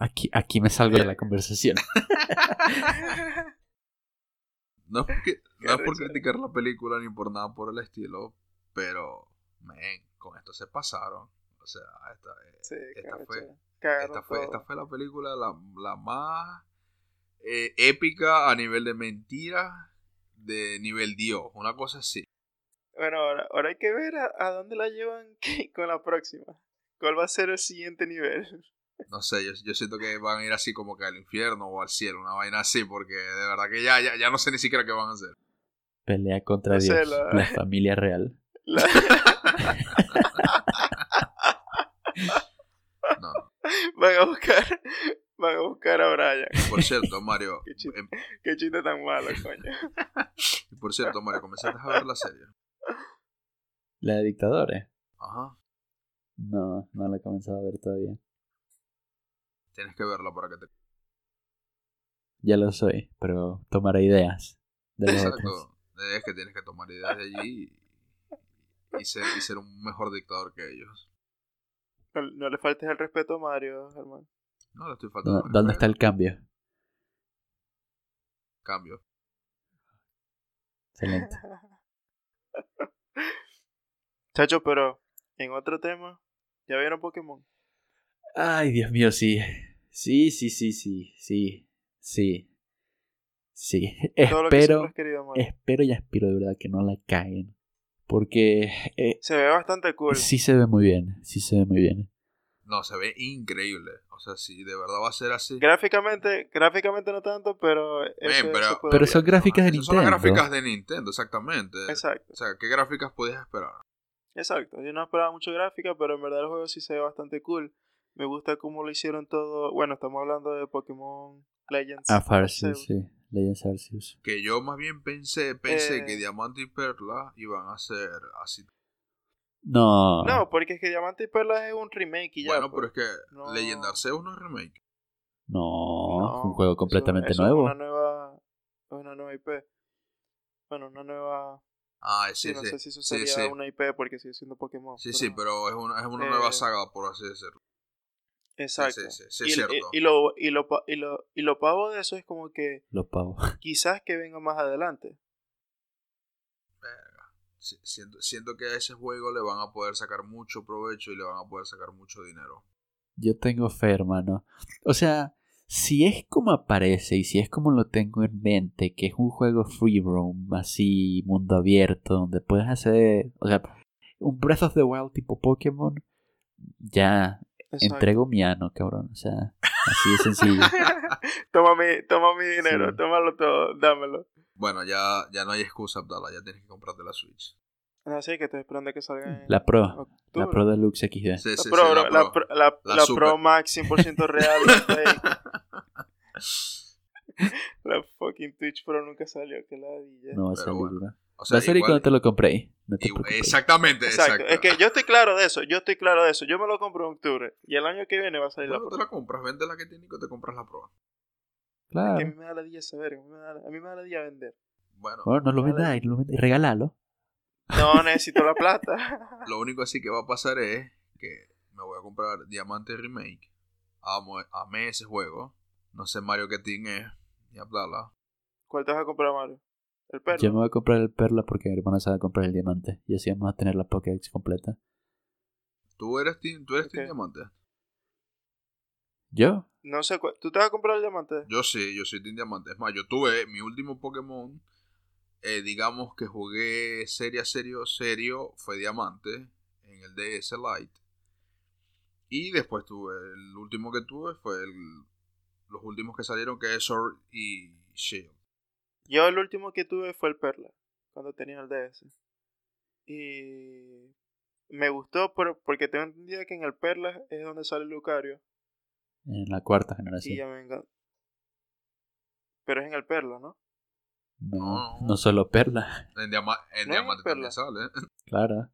Aquí, aquí me salgo de la conversación. [laughs] [laughs] no es, porque, no es por criticar la película ni por nada por el estilo, pero, men, con esto se pasaron. O sea, esta, esta, fue, esta, fue, esta fue la película la, la más eh, épica a nivel de mentira, de nivel Dios, una cosa así. Bueno, ahora, ahora hay que ver a, dónde la llevan [laughs] con la próxima. ¿Cuál va a ser el siguiente nivel? No sé, yo, yo, siento que van a ir así como que al infierno o al cielo, una vaina así, porque de verdad que ya, ya, ya no sé ni siquiera qué van a hacer. Pelea contra Dios, la... familia real. [laughs] no. Van a buscar, van a buscar a Brian. Por cierto, Mario. [laughs] qué, chiste, em, qué chiste tan malo, coño. por cierto, Mario, comenzaste a ver la serie. ¿La de dictadores? Ajá. No, no la he comenzado a ver todavía. Tienes que verla para que te... Ya lo soy, pero tomaré ideas. De Exacto. Es que tienes que tomar ideas de allí y, ser, y ser un mejor dictador que ellos. No, le faltes el respeto a Mario, hermano. No le estoy faltando. ¿Dónde está el cambio? Cambio. Excelente. [laughs] Chacho, pero en otro tema, ¿ya vieron Pokémon? Ay, Dios mío, sí. Sí, sí, sí, sí, sí, sí. Sí, espero, espero y aspiro de verdad que no la caguen. Porque... Eh, se ve bastante cool. Sí se ve muy bien, sí se ve muy bien. No, se ve increíble. O sea, si de verdad va a ser así. Gráficamente, gráficamente no tanto, pero... pero, pero son gráficas de Nintendo. Son las gráficas de Nintendo, exactamente. Exacto. O sea, ¿qué gráficas podías esperar? Exacto. Yo no esperaba mucho gráfica, pero en verdad el juego sí se ve bastante cool. Me gusta cómo lo hicieron todo. Bueno, estamos hablando de Pokémon Legends. Ah, Arceus, sí. Legends Arceus. Que yo más bien pensé, pensé que eh. Diamante y Perla iban a ser así. No. No, porque es que Diamante y Perla es un remake y ya. Bueno, pero pues. es que no. Legend Arceus no es remake. No, es un juego completamente nuevo. Es una nueva, una nueva IP. Bueno, una nueva Ah, sí, sí. No sé si eso sería una IP porque sigue siendo Pokémon. Sí, sí, pero es una, es una nueva eh, saga, por así decirlo. Exacto. Sí, sí, es cierto. Y, lo, y, lo, y, lo, y lo pavo de eso es como que. Lo pavo. Quizás que venga más adelante. Siento, siento que a ese juego le van a poder sacar mucho provecho y le van a poder sacar mucho dinero. Yo tengo fe, hermano. O sea, si es como aparece y si es como lo tengo en mente, que es un juego free roam, así, mundo abierto, donde puedes hacer. O sea, un Breath of the Wild tipo Pokémon, ya Entrego mi ano, cabrón. O sea, así de sencillo. [laughs] toma, mi, toma mi dinero, tómalo todo, dámelo. Bueno, ya, ya no hay excusa, Abdallah. Ya tienes que comprarte la Switch. No, sí, que estoy esperando que salga. la Pro. La Pro Deluxe XD. Sí, sí, la, Pro, la, Pro. La, la, Pro Max 100% [laughs] real. la fucking Twitch Pro nunca salió. Que la No va a salir, o sea, Va a salir cuando te lo compré. exactamente, exacto. Es que yo estoy claro de eso, yo estoy claro de eso. Yo me lo compro en octubre y el año que viene va a salir la Pro. te la compras, vende la que tiene y te compras la Pro. Claro. Es que a mí me da la día saber, a mí me da, a mí me da la día vender. Bueno, bueno no lo vendáis, lo vendáis, regálalo. No, necesito la plata. [laughs] lo único así que va a pasar es que me voy a comprar Diamante Remake. Amo, amé ese juego. No sé Mario qué tiene es, ni hablarla. ¿Cuál te vas a comprar, Mario? Yo me voy a comprar el Perla porque mi hermana se va a comprar el diamante. Y así vamos a tener la Pokédex completa. ¿Tú eres team, tú eres diamante? ¿Yo? No sé, ¿tú te vas a comprar el diamante? Yo sí, yo soy team diamante. Es más, yo tuve mi último Pokémon, eh, digamos que jugué serio, serio, serio, fue diamante en el DS Lite. Y después tuve, el último que tuve fue el, los últimos que salieron que es Sword y Shield. Yo el último que tuve fue el Perla, cuando tenía el DS. Y me gustó porque tengo entendido que en el Perla es donde sale Lucario. En la cuarta generación. Y ya me Pero es en el Perla, ¿no? No, no solo Perla. [laughs] En, Diamante también sale. [laughs] Claro.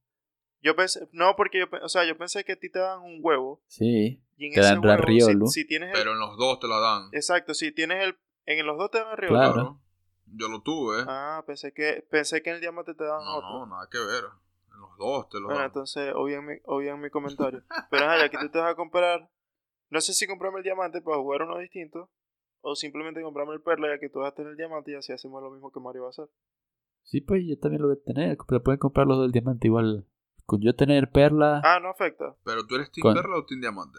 Yo pensé, no, porque yo, o sea, yo pensé que a ti te dan un huevo. Sí. Y te dan Riolu. Si, tienes Pero en los dos te lo dan. Exacto, si tienes el, en los dos te dan Riolu. Claro. Yo lo tuve. Ah, pensé que, pensé que en el diamante te daban no, otro. no, nada que ver. En los dos te Bueno, dan. entonces obvian mi, obvian mi comentario. Pero ajá, ya que tú te vas a comprar, no sé si comprarme el diamante para jugar uno distinto o simplemente comprarme el perla ya que tú vas a tener el diamante y así hacemos lo mismo que Mario va a hacer. Sí, pues yo también lo voy a tener. Pero pueden comprar los del diamante igual. Con yo tener perla. Ah, no afecta. Pero tú eres Team Con- Perla o Team Diamante.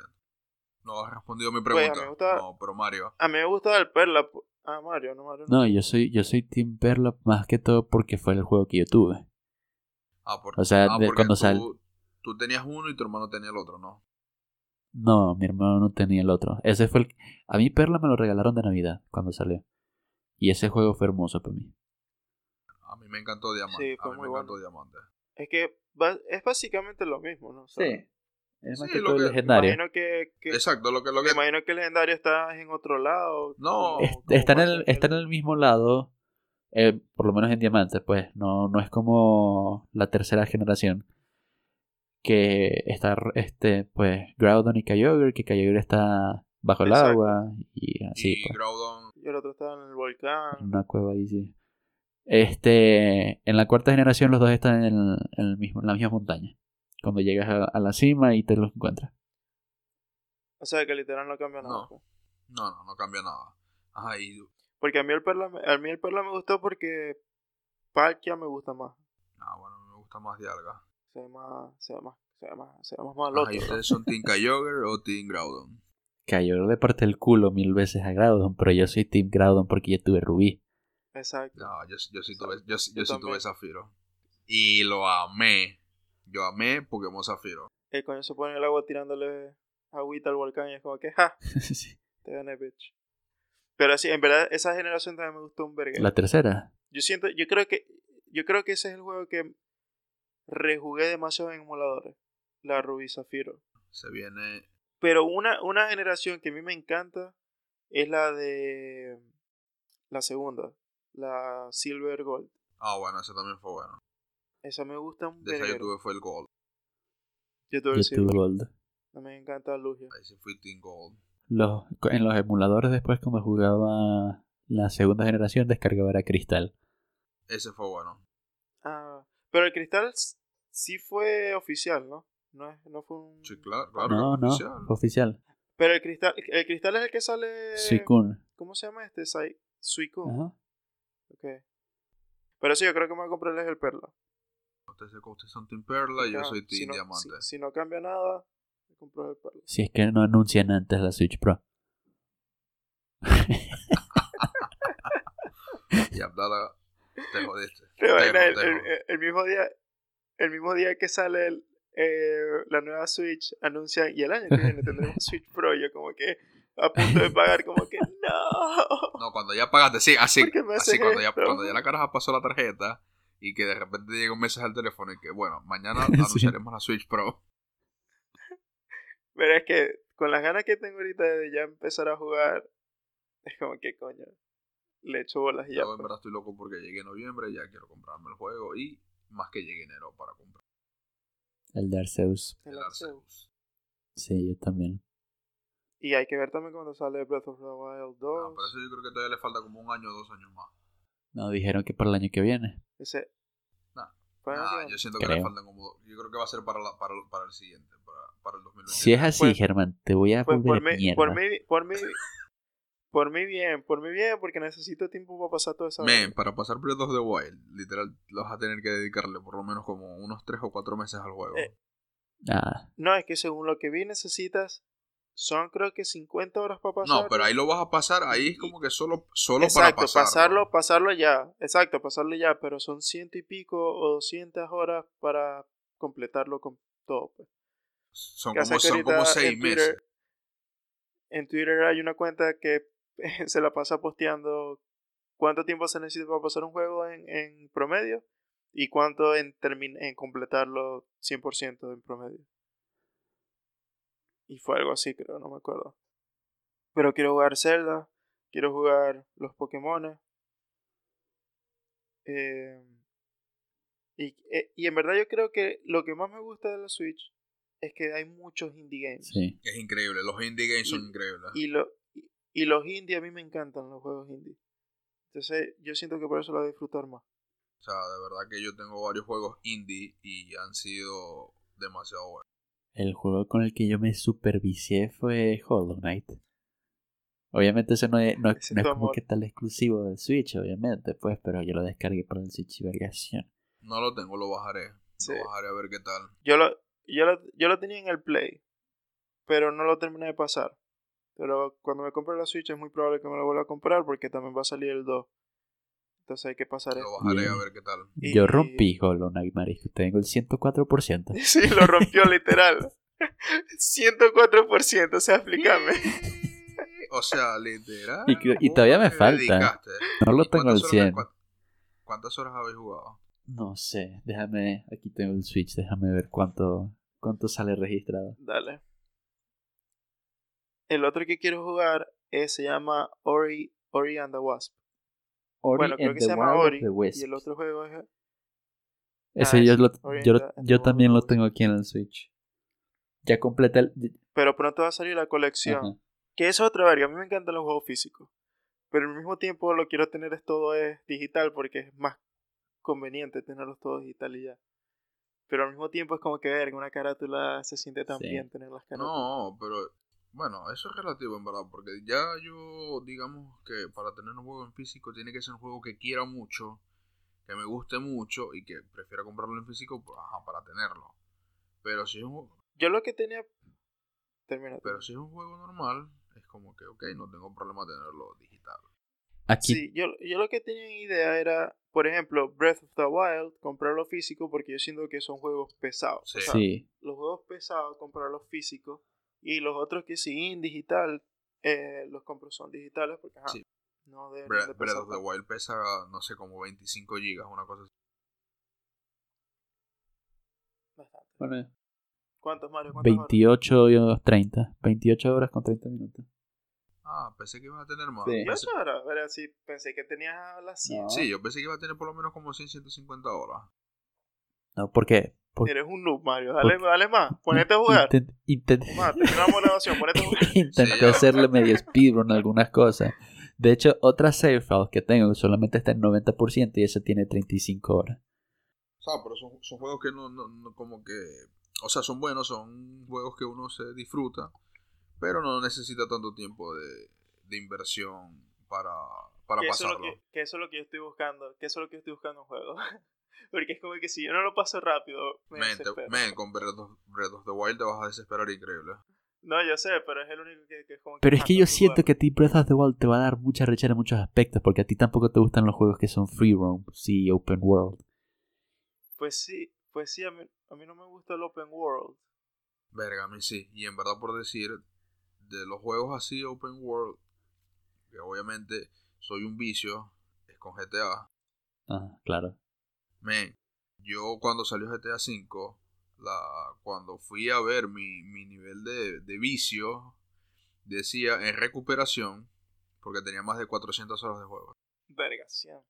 No has respondido a mi Pues, a mí pregunta. me gusta- No, pero Mario. A mí me gusta el perla. Ah, Mario, no Mario. No. No, yo soy, yo soy Team Perla más que todo porque fue el juego que yo tuve. Ah, porque, O sea, ah, porque cuando tú, sal- tú tenías uno y tu hermano tenía el otro, ¿no? No, mi hermano no tenía el otro. Ese fue el... A mí Perla me lo regalaron de Navidad cuando salió. Y ese juego fue hermoso para mí. A mí me encantó Diamante. Sí, a mí muy me encantó. Diamante. Es que es básicamente lo mismo, ¿no? O sea, Es más Sí, que lo todo que- legendario. Imagino que, que- Exacto, lo que, lo me que imagino que el legendario está en otro lado. No, como- Es- como está, en el, está en el mismo lado, eh, por lo menos en Diamante, pues. No, no es como la tercera generación. Que está, este, pues, Groudon y Kyogre, que Kyogre está bajo el Exacto. agua y así, y pues. Groudon, Y el otro está en el volcán. En una cueva ahí, sí. Este, en la cuarta generación los dos están en, el- en el mismo, en la misma montaña. Cuando llegas a, a la cima y te los encuentras. O sea que literal no cambia nada. No. pues. no, no, no cambia nada. Ajá, y Porque a mí el perla, me- a mí el perla me gustó porque Palkia me gusta más. ah, bueno, me gusta más Dialga. Se ve más, se ve más, se ve más, se ve más ¿y ¿no? ustedes son Team Kyogre o Team Groudon? Kyogre le parte el culo mil veces a Groudon, pero yo soy Team Groudon porque yo tuve Rubí. Exacto. No, yo, yo sí tuve, yo, sí- Yo yo sí tuve Zafiro. Y lo amé. Yo amé Pokémon Zafiro. El coño se pone en el agua tirándole agüita al volcán y es como que, ja, [laughs] Sí. te gané, bitch. Pero sí, en verdad, esa generación también me gustó un verga. La tercera. Yo siento, yo creo que, yo creo que ese es el juego que rejugué demasiado en emuladores. La Rubí Zafiro. Se viene. Pero una, una generación que a mí me encanta es la de la segunda, la Silver Gold. Ah, bueno, ese también fue bueno. Esa me gusta un De esa yo tuve fue el Gold. Yo tuve el Silver. Gold. A mí me encanta Lugia. Ahí sí fui Team Gold. Los, en los emuladores después cuando jugaba la segunda generación descargaba era Cristal. Ese fue bueno. Pero el cristal sí fue oficial, ¿no? No, es, no fue un... Sí, claro, claro. No, no, oficial. fue oficial. Pero el cristal, el cristal es el que sale... Suicune. ¿Cómo se llama este? Sai- Suicune. Ajá. Ok. Pero sí, yo creo que me voy a comprarles el perla. Ustedes, son Team Perla y yo soy Team si no, Diamante. Si, si no cambia nada, me compro el perla. Si es que no anuncian antes la Switch Pro. [laughs] Y Abdala, te jodiste. Te el, mismo día, el mismo día que sale el, eh, la nueva Switch, anuncian y el año que viene tendremos [laughs] Switch Pro. Yo como que a punto de pagar, como que no. No, cuando ya pagaste, sí, así, ¿Por qué me así cuando ya, cuando ya la caraja pasó la tarjeta y que de repente llega un mensaje al teléfono y que, bueno, mañana [laughs] Sí. anunciaremos la Switch Pro. Pero es que con las ganas que tengo ahorita de ya empezar a jugar, es como que coño, le echo bolas y ya. Yo en pues. verdad estoy loco porque llegue noviembre y ya quiero comprarme el juego y más que llegue enero para comprar El de Arceus. El el Arceus. Arceus. Sí, yo también. Y hay que ver también cuando sale Breath of the Wild 2. No, pero eso yo creo que todavía le falta como un año o dos años más. No, dijeron que para el año que viene. Ese. Nah. ¿Fue el año que Nah, yo siento que Creo. le faltan como. Yo creo que va a ser para, la- para, el- para el siguiente, para, para el 2020. Si es así, Pues- Germán, te voy a Pues volver por mi, mierda. por mi, por mi, [laughs] por mi bien, por mi bien, porque necesito tiempo para pasar toda esa. Men, para pasar Breath of the Wild, literal, lo vas a tener que dedicarle por lo menos como unos 3 o 4 meses al juego. Eh, Ah, No, es que según lo que vi necesitas, son creo que 50 horas para pasar. no, pero ahí lo vas a pasar, ahí es como que solo, solo Exacto, para pasarlo. pasarlo, pasarlo ya. Exacto, pasarlo ya, pero son ciento y pico o 200 horas para completarlo con todo. Pues. Son como, son como 6 en Twitter- meses. En Twitter hay una cuenta que [laughs] se la pasa posteando cuánto tiempo se necesita para pasar un juego en, en promedio y cuánto en, termin- en completarlo 100% en promedio. Y fue algo así, creo, no me acuerdo. Pero quiero jugar Zelda, quiero jugar los Pokémon. Eh, y, eh, y en verdad yo creo que lo que más me gusta de la Switch es que hay muchos indie games. sí. Es increíble, los indie games son increíbles. Y, lo, y, los indie, a mí me encantan los juegos indie. Entonces yo siento que por eso lo voy a disfrutar más. O sea, de verdad que yo tengo varios juegos indie y han sido demasiado buenos. El juego con el que yo me supervicié fue Hollow Knight. Obviamente eso no es, no, es- no como que tal exclusivo de Switch, obviamente, pues, pero yo lo descargué para el Switch y vergación. No lo tengo, lo bajaré. Sí. Lo bajaré a ver qué tal. Yo lo, yo, lo, yo lo tenía en el Play, pero no lo terminé de pasar. Pero cuando me compre la Switch es muy probable que me lo vuelva a comprar porque también va a salir el 2. Entonces hay que pasar Lo esto. bajaré Bien. a ver qué tal. Y- Yo rompí Hollow Knight, marisco. Tengo el 104%. [laughs] Sí, lo rompió [laughs] literal. 104%, o sea, explícame. O sea, literal. Y que- y ¿cómo todavía me falta. dedicaste? No lo ¿Y tengo al cuántas horas- 100. cuán- ¿Cuántas horas habéis jugado? No sé, déjame, aquí tengo el Switch, déjame ver cuánto, cuánto sale registrado. Dale. El otro que quiero jugar es, se llama Ori, Ori and the Wasp. Ori bueno, creo and que the se llama Ori. Y el otro juego es. Ese Ah, yo, lo, yo, the- yo también lo tengo aquí en el Switch. Ya completé el... Pero pronto va a salir la colección. Ajá. Que es otra verga. A mí me encantan los juegos físicos. Pero al mismo tiempo lo quiero tener es todo es digital porque es más conveniente tenerlos todos digital y ya. Pero al mismo tiempo es como que ver en una carátula se siente tan Sí. bien tener las carátulas. No, pero bueno, eso es relativo en verdad, porque ya yo, digamos que para tener un juego en físico tiene que ser un juego que quiera mucho, que me guste mucho y que prefiera comprarlo en físico pues, ajá, para tenerlo. Pero si es un, Yo lo que tenía. Termina. pero si es un juego normal, es como que, ok, no tengo problema tenerlo digital. Aquí, Sí, yo, yo lo que tenía en idea era, por ejemplo, Breath of the Wild, comprarlo físico porque yo siento que son juegos pesados. Sí. O sea, sí, los juegos pesados, comprarlos físicos. Y los otros que sí, en digital, eh, los compro son digitales porque, ajá, Sí. no Breath, de Breath pesar of the. Wild pesa, no sé, como 25 gigas, una cosa así. Bastante. bueno, ¿Cuántos, Mario? ¿Cuántas horas? 28 y 30, 28 horas con 30 minutos. Ah, pensé que ibas a tener más. Sí. ¿Y Pensé- horas? Era así, pensé que tenías las 100. No. sí, yo pensé que iba a tener por lo menos como 100, 150 horas. No, ¿por qué? Por- Eres un noob, Mario. Dale, por- dale más. Ponete a jugar. Intent- intent- Más, terminamos la grabación. Ponete a jugar. [laughs] Intenté Sí, hacerle medio speedrun algunas cosas. De hecho, otra save file que tengo solamente está en 90% y ese tiene 35 horas. O sea, pero son, son juegos que no, no, no como que... O sea, son buenos, son juegos que uno se disfruta, pero no necesita tanto tiempo de, de inversión para, para que eso, es lo pasarlo. que, que eso es lo que yo estoy buscando. Que eso es lo que yo estoy buscando en un juego. [laughs] Porque es como que si yo no lo paso rápido, me Men, te- men, con Breath of, Breath of the Wild te vas a desesperar increíble. No, yo sé, pero es el único que, que es como Pero es que yo siento jugar. que a ti Breath of the Wild te va a dar mucha rechera en muchos aspectos, porque a ti tampoco te gustan los juegos que son free roam, sí, open world. Pues sí, pues sí, a mí, a mí no me gusta el open world. Verga, a mí sí. Y en verdad por decir, de los juegos así open world, que obviamente soy un vicio, es con GTA. Ah, claro. Men, yo cuando salió GTA V, la, cuando fui a ver mi, mi nivel de, de vicio, decía en recuperación, porque tenía más de 400 horas de juego. Vergación.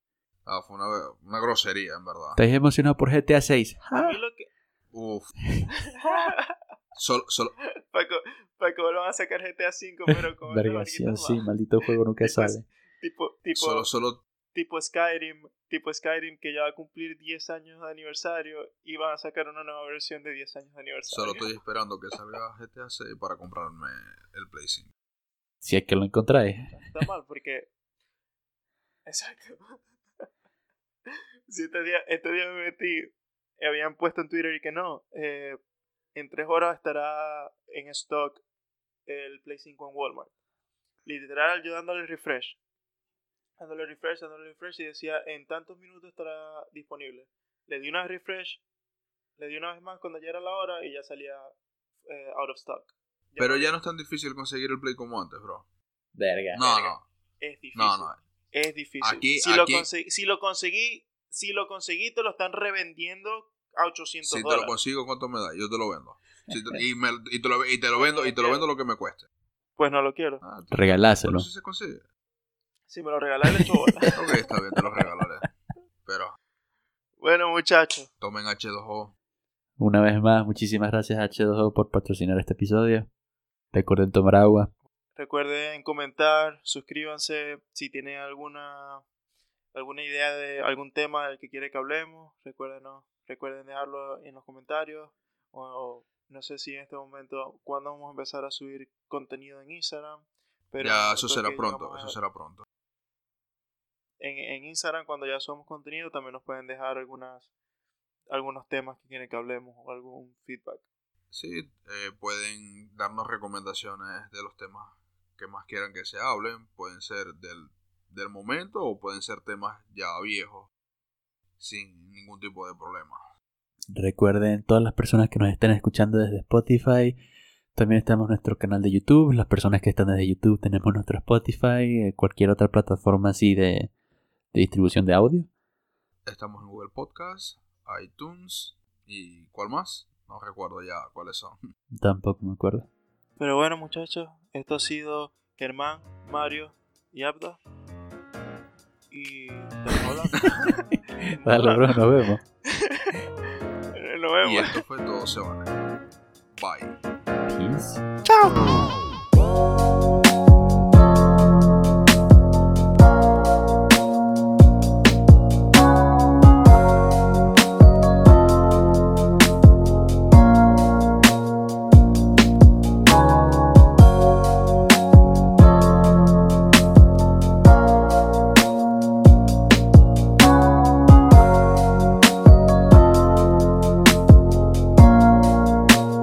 Ah, fue una, una grosería, en verdad. ¿Estás emocionado por GTA 6? A mí lo que... Uf, [laughs] solo, solo, Paco, Paco, vuelvan a sacar GTA V, pero con [laughs] Vergación, sí, maldito juego nunca sale. Tipo, tipo, solo, solo, tipo Skyrim, tipo Skyrim que ya va a cumplir 10 años de aniversario y van a sacar una nueva versión de 10 años de aniversario. solo estoy esperando que salga GTA 6 para comprarme el Play 5. Si es que lo encontráis. Está mal porque... [laughs] Exacto. Si este día, este día me metí, y habían puesto en Twitter y que no, eh, en 3 horas estará en stock el Play 5 en Walmart. Literal, yo dándole refresh. Dándole refresh, dándole refresh y decía en tantos minutos estará disponible. Le di una refresh, le di una vez más cuando ya era la hora y ya salía eh, out of stock. Pero no- ya no es tan difícil conseguir el Play como antes, bro. Verga. No, Verga. no, Es difícil. no, no. Es difícil. Aquí- si, Lo aquí- conseguí, si lo conseguí, si lo conseguí, te lo están revendiendo a 800 Si te lo dólares. consigo, ¿cuánto me da? Yo te lo vendo. Si te- [laughs] y, me- y te lo, y te lo vendo y te lo vendo lo que me cueste. Pues no lo quiero. Ah, Regaláselo. Pero si se consigue. Si me lo regalas, le echo bola. [laughs] Ok, está bien, te lo regalaré. Pero bueno, muchachos. tomen H2O. Una vez más, muchísimas gracias a H2O por patrocinar este episodio. Recuerden tomar agua. Recuerden comentar, suscríbanse si tienen alguna alguna idea de algún tema del que quiere que hablemos, recuerden, recuerden dejarlo en los comentarios. O, no sé si en este momento, cuándo vamos a empezar a subir contenido en Instagram. Pero ya, eso será pronto, eso será pronto. En, en Instagram, cuando ya somos contenido, también nos pueden dejar algunas algunos temas que quieren que hablemos o algún feedback. Sí, eh, pueden darnos recomendaciones de los temas que más quieran que se hablen. Pueden ser del, del momento o pueden ser temas ya viejos sin ningún tipo de problema. Recuerden, todas las personas que nos estén escuchando desde Spotify, también estamos en nuestro canal de YouTube. Las personas que están desde YouTube tenemos nuestro Spotify, eh, cualquier otra plataforma así de, de distribución de audio. Estamos en Google Podcast, iTunes y ¿cuál más? No recuerdo ya cuáles son. Tampoco me acuerdo. Pero bueno muchachos, esto ha sido Germán, Mario y Abda. Y... [laughs] Dale, bro, nos vemos. nos vemos. Y esto fue todo se vale. Bye. Peace. Chao.